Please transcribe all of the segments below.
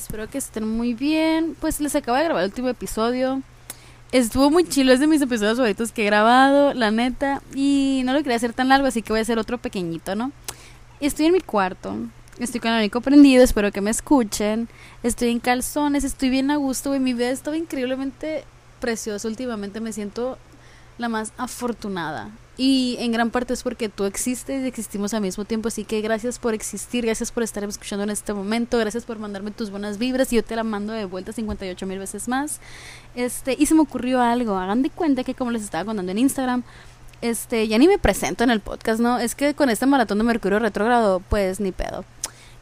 Espero que estén muy bien. Pues les acabo de grabar el último episodio. Estuvo muy chilo, es de mis episodios favoritos que he grabado, la neta. Y no lo quería hacer tan largo, así que voy a hacer otro pequeñito, ¿no? Estoy en mi cuarto. Estoy con el único prendido, espero que me escuchen. Estoy en calzones, estoy bien a gusto, güey. Mi vida estaba increíblemente preciosa últimamente. Me siento la más afortunada. Y en gran parte es porque tú existes y existimos al mismo tiempo. Así que gracias por existir, gracias por estar escuchando en este momento, gracias por mandarme tus buenas vibras y yo te la mando de vuelta 58 mil veces más. Este, y se me ocurrió algo. Hagan de cuenta que como les estaba contando en Instagram, este, ya ni me presento en el podcast, ¿no? Es que con este maratón de Mercurio retrógrado, pues ni pedo.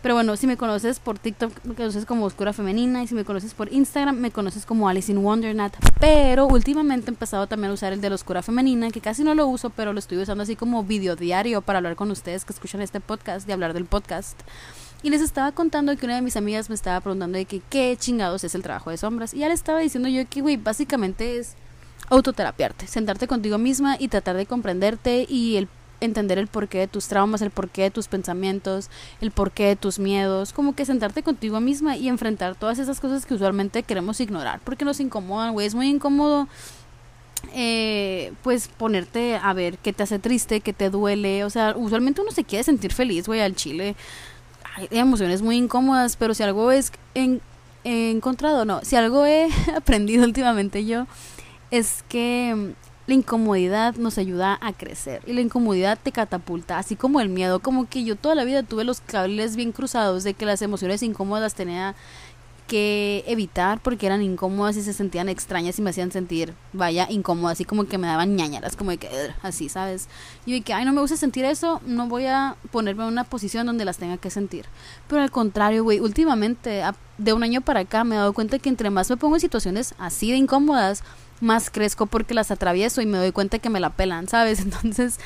Pero bueno, si me conoces por TikTok, me conoces como Oscura Femenina. Y si me conoces por Instagram, me conoces como Alice in Wonderland. Pero últimamente he empezado también a usar el de la Oscura Femenina, que casi no lo uso, pero lo estoy usando así como video diario para hablar con ustedes que escuchan este podcast, de hablar del podcast. Y les estaba contando que una de mis amigas me estaba preguntando de que qué chingados es el trabajo de sombras. Y ya le estaba diciendo yo que, güey, básicamente es autoterapiarte, sentarte contigo misma y tratar de comprenderte y el entender el porqué de tus traumas, el porqué de tus pensamientos, el porqué de tus miedos, como que sentarte contigo misma y enfrentar todas esas cosas que usualmente queremos ignorar porque nos incomodan, güey, es muy incómodo eh, pues ponerte a ver qué te hace triste, qué te duele, o sea, usualmente uno se quiere sentir feliz, güey, al chile. Hay emociones muy incómodas, pero si algo es encontrado, no, si algo he aprendido últimamente yo, es que la incomodidad nos ayuda a crecer y la incomodidad te catapulta, así como el miedo, como que yo toda la vida tuve los cables bien cruzados de que las emociones incómodas tenía que evitar porque eran incómodas y se sentían extrañas y me hacían sentir, vaya, incómodas, así como que me daban ñañaras, como de que, así, ¿sabes? Y de que, ay, no me gusta sentir eso, no voy a ponerme en una posición donde las tenga que sentir. Pero al contrario, güey, últimamente, de un año para acá, me he dado cuenta que entre más me pongo en situaciones así de incómodas, más crezco porque las atravieso y me doy cuenta que me la pelan, ¿sabes? Entonces,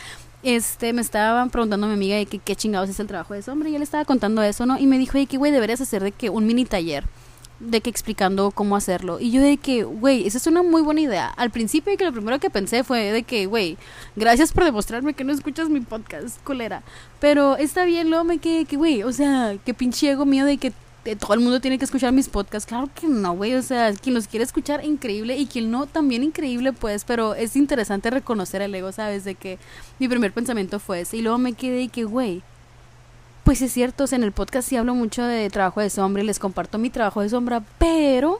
este, me estaban preguntando a mi amiga de que qué chingados es el trabajo de ese hombre y él estaba contando eso, ¿no? Y me dijo, de que, güey, deberías hacer de que un mini taller de que explicando cómo hacerlo. Y yo de que, güey, esa es una muy buena idea. Al principio que lo primero que pensé fue de que, güey, gracias por demostrarme que no escuchas mi podcast, colera. Pero está bien, luego me quedé que, güey, o sea, qué pinche ego mío de que todo el mundo tiene que escuchar mis podcasts. Claro que no, güey. O sea, quien los quiere escuchar, increíble. Y quien no, también increíble, pues. Pero es interesante reconocer el ego, ¿sabes? De que mi primer pensamiento fue ese. Y luego me quedé y que, güey. Pues es cierto, o sea, en el podcast sí hablo mucho de trabajo de sombra y les comparto mi trabajo de sombra, pero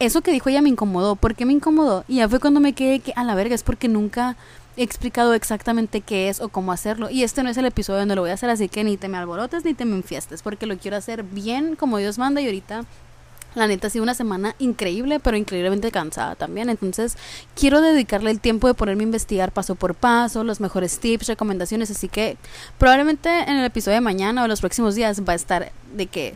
eso que dijo ella me incomodó. ¿Por qué me incomodó? Y ya fue cuando me quedé que a la verga, es porque nunca he explicado exactamente qué es o cómo hacerlo. Y este no es el episodio donde lo voy a hacer, así que ni te me alborotes ni te me enfiestes, porque lo quiero hacer bien como Dios manda y ahorita la neta ha sido una semana increíble, pero increíblemente cansada también. Entonces, quiero dedicarle el tiempo de ponerme a investigar paso por paso, los mejores tips, recomendaciones. Así que probablemente en el episodio de mañana o los próximos días va a estar de que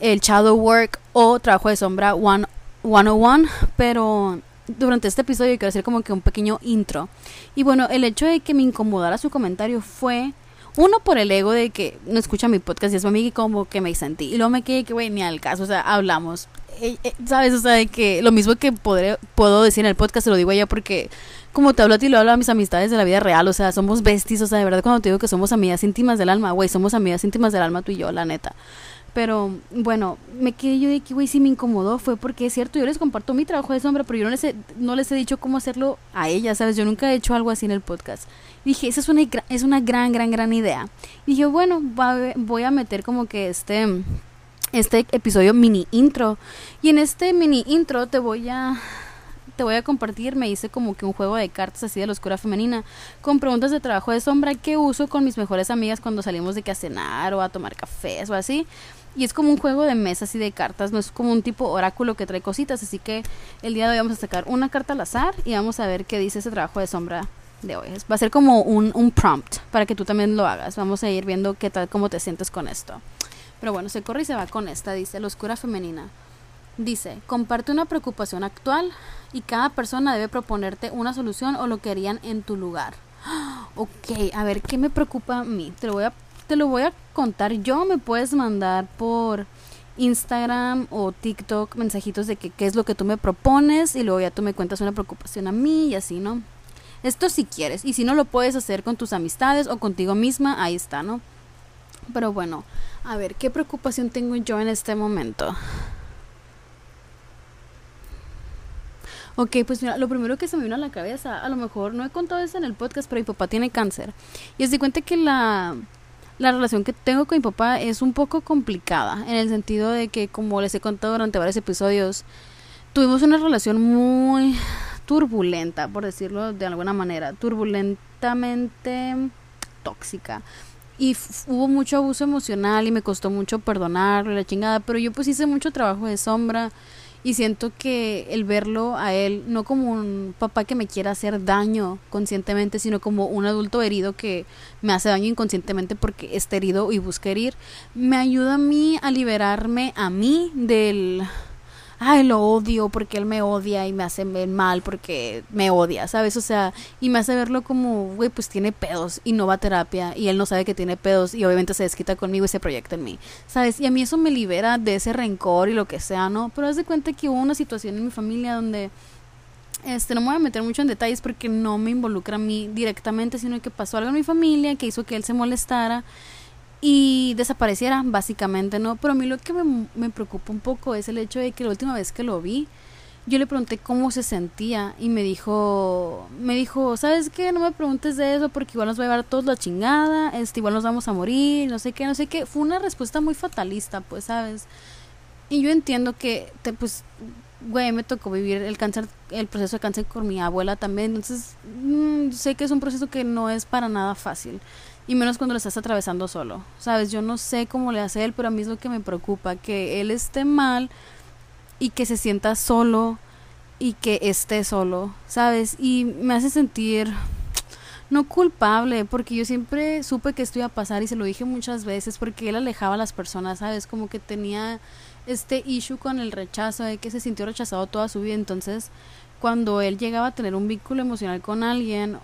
el shadow work o trabajo de sombra one, 101. Pero durante este episodio quiero hacer como que un pequeño intro. Y bueno, el hecho de que me incomodara su comentario fue uno por el ego de que no escucha mi podcast y es mi amiga y como que me sentí. Y luego me quedé que, güey, ni al caso, o sea, hablamos. Eh, eh, ¿Sabes? O sea, de que lo mismo que podré, puedo decir en el podcast se lo digo a ella porque como te hablo a ti, lo hablo a mis amistades de la vida real, o sea, somos besties, o sea, de verdad cuando te digo que somos amigas íntimas del alma, güey, somos amigas íntimas del alma tú y yo, la neta. Pero bueno, me quedé yo de que, güey, sí me incomodó. Fue porque es cierto, yo les comparto mi trabajo de sombra, pero yo no les he, no les he dicho cómo hacerlo a ellas, ¿sabes? Yo nunca he hecho algo así en el podcast. dije, esa es una, es una gran, gran, gran idea. Y dije, bueno, voy a meter como que este, este episodio mini intro. Y en este mini intro te voy a te voy a compartir, me hice como que un juego de cartas así de la oscura femenina, con preguntas de trabajo de sombra que uso con mis mejores amigas cuando salimos de que a cenar o a tomar cafés o así. Y es como un juego de mesa así de cartas, no es como un tipo oráculo que trae cositas. Así que el día de hoy vamos a sacar una carta al azar y vamos a ver qué dice ese trabajo de sombra de hoy. Va a ser como un, un prompt para que tú también lo hagas. Vamos a ir viendo qué tal, cómo te sientes con esto. Pero bueno, se corre y se va con esta, dice, la oscura femenina. Dice, comparte una preocupación actual y cada persona debe proponerte una solución o lo que harían en tu lugar. Ok, a ver, ¿qué me preocupa a mí? Te lo voy a te lo voy a contar yo. Me puedes mandar por Instagram o TikTok mensajitos de que, qué es lo que tú me propones y luego ya tú me cuentas una preocupación a mí y así, ¿no? Esto si quieres. Y si no lo puedes hacer con tus amistades o contigo misma, ahí está, ¿no? Pero bueno, a ver, ¿qué preocupación tengo yo en este momento? Ok, pues mira, lo primero que se me vino a la cabeza, a lo mejor no he contado eso en el podcast, pero mi papá tiene cáncer. Y es de cuenta que la, la relación que tengo con mi papá es un poco complicada, en el sentido de que, como les he contado durante varios episodios, tuvimos una relación muy turbulenta, por decirlo de alguna manera, turbulentamente tóxica. Y hubo mucho abuso emocional y me costó mucho perdonarlo, la chingada, pero yo pues hice mucho trabajo de sombra y siento que el verlo a él no como un papá que me quiera hacer daño conscientemente, sino como un adulto herido que me hace daño inconscientemente porque está herido y busca herir, me ayuda a mí a liberarme a mí del ay, lo odio porque él me odia y me hace mal porque me odia, ¿sabes? O sea, y me hace verlo como, güey, pues tiene pedos y no va a terapia y él no sabe que tiene pedos y obviamente se desquita conmigo y se proyecta en mí, ¿sabes? Y a mí eso me libera de ese rencor y lo que sea, ¿no? Pero haz de cuenta que hubo una situación en mi familia donde... Este, no me voy a meter mucho en detalles porque no me involucra a mí directamente, sino que pasó algo en mi familia que hizo que él se molestara y desapareciera, básicamente, ¿no? Pero a mí lo que me, me, preocupa un poco es el hecho de que la última vez que lo vi, yo le pregunté cómo se sentía y me dijo, me dijo, ¿sabes qué? No me preguntes de eso porque igual nos va a llevar todos la chingada, este, igual nos vamos a morir, no sé qué, no sé qué. Fue una respuesta muy fatalista, pues, ¿sabes? Y yo entiendo que, te, pues, güey, me tocó vivir el cáncer, el proceso de cáncer con mi abuela también, entonces mmm, sé que es un proceso que no es para nada fácil y menos cuando lo estás atravesando solo. Sabes, yo no sé cómo le hace él, pero a mí es lo que me preocupa, que él esté mal y que se sienta solo y que esté solo, ¿sabes? Y me hace sentir no culpable, porque yo siempre supe que esto iba a pasar y se lo dije muchas veces, porque él alejaba a las personas, ¿sabes? Como que tenía este issue con el rechazo, de que se sintió rechazado toda su vida, entonces cuando él llegaba a tener un vínculo emocional con alguien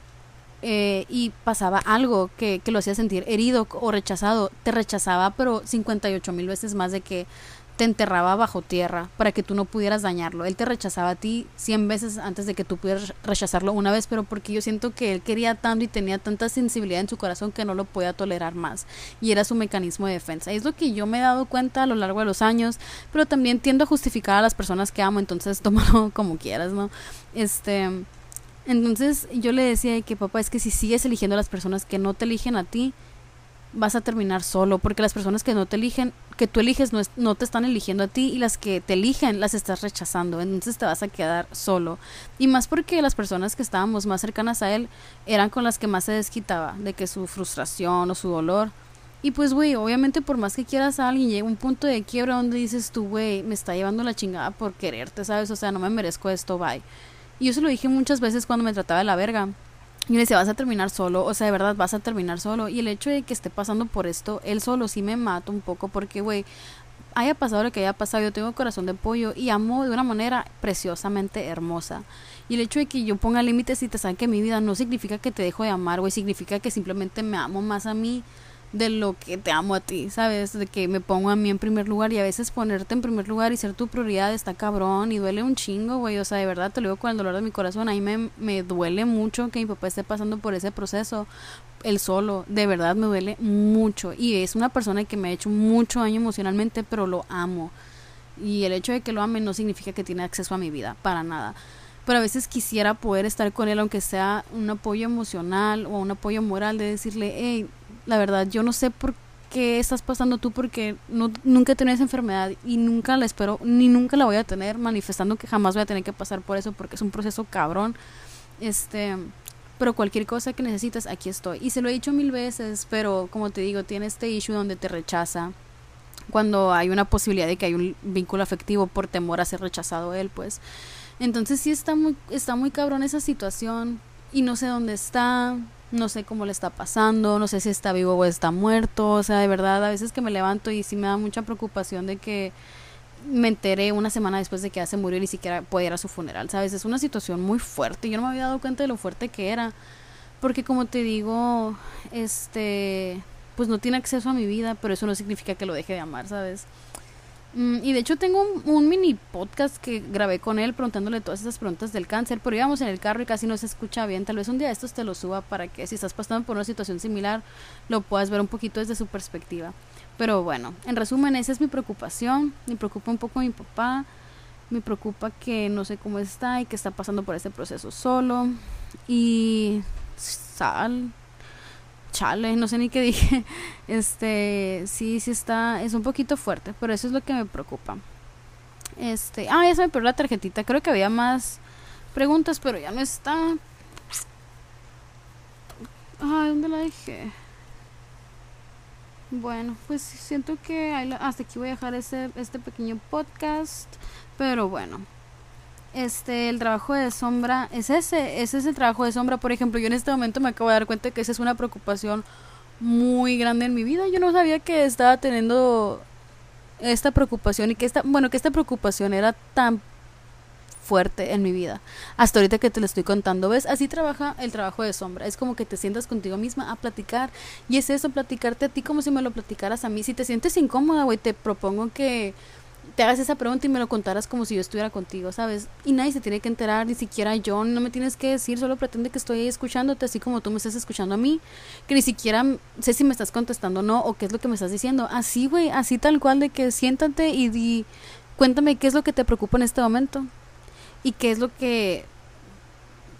eh, y pasaba algo que, que, lo hacía sentir herido o rechazado, te rechazaba pero 58 mil veces más de que te enterraba bajo tierra para que tú no pudieras dañarlo. Él te rechazaba a ti 100 veces antes de que tú pudieras rechazarlo una vez, pero porque yo siento que él quería tanto y tenía tanta sensibilidad en su corazón que no lo podía tolerar más. Y era su mecanismo de defensa. Y es lo que yo me he dado cuenta a lo largo de los años, pero también tiendo a justificar a las personas que amo, entonces tómalo como quieras, ¿no? Este entonces yo le decía que papá, es que si sigues eligiendo a las personas que no te eligen a ti, vas a terminar solo, porque las personas que no te eligen, que tú eliges, no, no te están eligiendo a ti y las que te eligen las estás rechazando, entonces te vas a quedar solo. Y más porque las personas que estábamos más cercanas a él eran con las que más se desquitaba de que su frustración o su dolor. Y pues, güey, obviamente por más que quieras a alguien, llega un punto de quiebra donde dices tú, güey, me está llevando la chingada por quererte, ¿sabes? O sea, no me merezco esto, bye. Y yo se lo dije muchas veces cuando me trataba de la verga. Y le decía, vas a terminar solo, o sea, de verdad vas a terminar solo. Y el hecho de que esté pasando por esto, él solo sí me mata un poco, porque, güey, haya pasado lo que haya pasado, yo tengo corazón de pollo y amo de una manera preciosamente hermosa. Y el hecho de que yo ponga límites y te saque mi vida no significa que te dejo de amar, güey, significa que simplemente me amo más a mí de lo que te amo a ti, ¿sabes? De que me pongo a mí en primer lugar y a veces ponerte en primer lugar y ser tu prioridad está cabrón y duele un chingo, güey. O sea, de verdad te lo digo con el dolor de mi corazón. A mí me, me duele mucho que mi papá esté pasando por ese proceso. Él solo, de verdad me duele mucho. Y es una persona que me ha hecho mucho daño emocionalmente, pero lo amo. Y el hecho de que lo ame no significa que tiene acceso a mi vida, para nada pero a veces quisiera poder estar con él aunque sea un apoyo emocional o un apoyo moral de decirle, hey, la verdad, yo no sé por qué estás pasando tú porque no, nunca he tenido esa enfermedad y nunca la espero, ni nunca la voy a tener, manifestando que jamás voy a tener que pasar por eso porque es un proceso cabrón. Este, pero cualquier cosa que necesites, aquí estoy. Y se lo he dicho mil veces, pero como te digo, tiene este issue donde te rechaza. Cuando hay una posibilidad de que hay un vínculo afectivo por temor a ser rechazado él, pues. Entonces sí está muy, está muy cabrón esa situación y no sé dónde está, no sé cómo le está pasando, no sé si está vivo o está muerto, o sea, de verdad, a veces que me levanto y sí me da mucha preocupación de que me enteré una semana después de que ya se murió y ni siquiera puede ir a su funeral, ¿sabes? Es una situación muy fuerte, yo no me había dado cuenta de lo fuerte que era, porque como te digo, este, pues no tiene acceso a mi vida, pero eso no significa que lo deje de amar, ¿sabes? Mm, y de hecho tengo un, mini podcast que grabé con él preguntándole todas esas preguntas del cáncer, pero íbamos en el carro y casi no se escucha bien. Tal vez un día estos te lo suba para que si estás pasando por una situación similar lo puedas ver un poquito desde su perspectiva. Pero bueno, en resumen, esa es mi preocupación. Me preocupa un poco mi papá. Me preocupa que no sé cómo está y que está pasando por este proceso solo. Y sal, chale, no sé ni qué dije. Este, sí, sí está, es un poquito fuerte, pero eso es lo que me preocupa. Este, ah, ya se me perdió la tarjetita. Creo que había más preguntas, pero ya no está. Ay, ¿dónde la dejé? Bueno, pues siento que hasta aquí voy a dejar ese, este pequeño podcast. Pero bueno, este, el trabajo de sombra es ese, ese es el trabajo de sombra. Por ejemplo, yo en este momento me acabo de dar cuenta que esa es una preocupación muy grande en mi vida. Yo no sabía que estaba teniendo esta preocupación y que esta, bueno, que esta preocupación era tan fuerte en mi vida. Hasta ahorita que te lo estoy contando, ¿ves? Así trabaja el trabajo de sombra. Es como que te sientas contigo misma a platicar. Y es eso, platicarte a ti como si me lo platicaras a mí. Si te sientes incómoda, güey, te propongo que te hagas esa pregunta y me lo contaras como si yo estuviera contigo, ¿sabes? Y nadie se tiene que enterar, ni siquiera yo, no me tienes que decir, solo pretende que estoy ahí escuchándote así como tú me estás escuchando a mí, que ni siquiera sé si me estás contestando o no, o qué es lo que me estás diciendo. Así, güey, así tal cual de que siéntate y di, cuéntame qué es lo que te preocupa en este momento y qué es lo que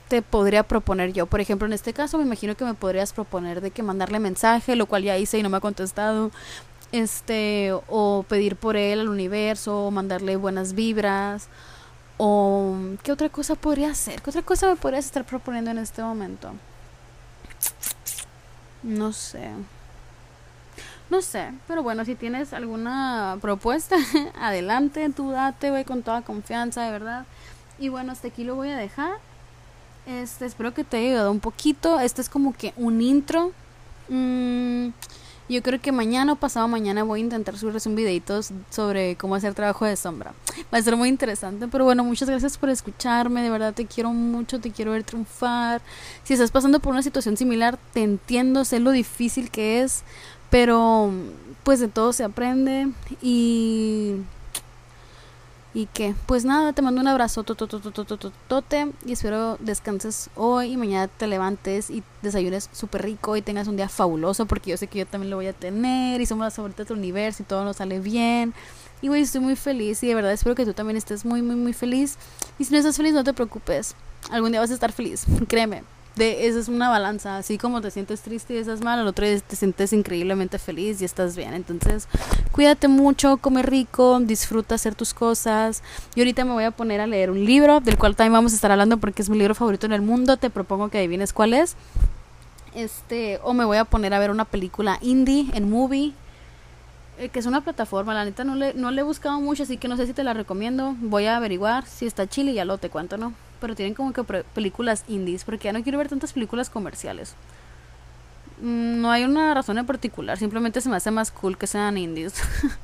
te podría proponer yo. Por ejemplo, en este caso me imagino que me podrías proponer de que mandarle mensaje, lo cual ya hice y no me ha contestado este o pedir por él al universo o mandarle buenas vibras o qué otra cosa podría hacer qué otra cosa me podrías estar proponiendo en este momento no sé. No sé pero bueno si tienes alguna propuesta adelante tú date voy con toda confianza de verdad. Y bueno hasta aquí lo voy a dejar. Este espero que te haya ayudado un poquito. Este es como que un intro. Mmm yo creo que mañana o pasado mañana voy a intentar subirles un videito sobre cómo hacer trabajo de sombra. Va a ser muy interesante, pero bueno, muchas gracias por escucharme, de verdad te quiero mucho, te quiero ver triunfar. Si estás pasando por una situación similar, te entiendo, sé lo difícil que es, pero pues de todo se aprende y y que, pues nada, te mando un abrazo tote y espero descanses hoy y mañana te levantes y desayunes súper rico y tengas un día fabuloso porque yo sé que yo también lo voy a tener y somos las favoritas del universo y todo nos sale bien. Y güey, estoy muy feliz y de verdad espero que tú también estés muy, muy, muy feliz. Y si no estás feliz, no te preocupes. Algún día vas a estar feliz, créeme de esa es una balanza, así como te sientes triste y estás mal, al otro día te sientes increíblemente feliz y estás bien. Entonces, cuídate mucho, come rico, disfruta hacer tus cosas. Y ahorita me voy a poner a leer un libro, del cual también vamos a estar hablando porque es mi libro favorito en el mundo. Te propongo que adivines cuál es. Este, o me voy a poner a ver una película indie en movie. Eh, que es una plataforma, la neta no le, no le he buscado mucho, así que no sé si te la recomiendo. Voy a averiguar si está chile y ya lo te cuento, ¿no? Pero tienen como que películas indies, porque ya no quiero ver tantas películas comerciales. Mm, no hay una razón en particular, simplemente se me hace más cool que sean indies.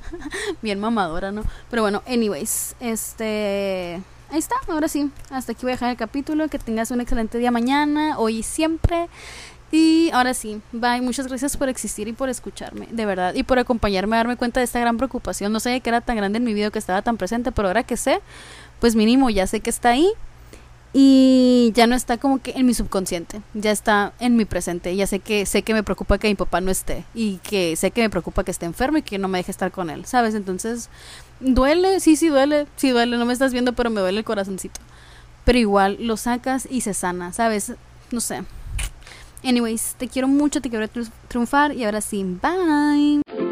Bien mamadora, ¿no? Pero bueno, anyways, este... Ahí está, ahora sí. Hasta aquí voy a dejar el capítulo. Que tengas un excelente día mañana, hoy y siempre. Y ahora sí, bye. Muchas gracias por existir y por escucharme, de verdad. Y por acompañarme a darme cuenta de esta gran preocupación. No sé que era tan grande en mi vida que estaba tan presente, pero ahora que sé, pues mínimo ya sé que está ahí y ya no está como que en mi subconsciente, ya está en mi presente, ya sé que sé que me preocupa que mi papá no esté y que sé que me preocupa que esté enfermo y que no me deje estar con él, ¿sabes? Entonces, duele, sí, sí duele, sí duele, no me estás viendo, pero me duele el corazoncito. Pero igual lo sacas y se sana, ¿sabes? No sé. Anyways, te quiero mucho, te quiero triunfar y ahora sí, bye.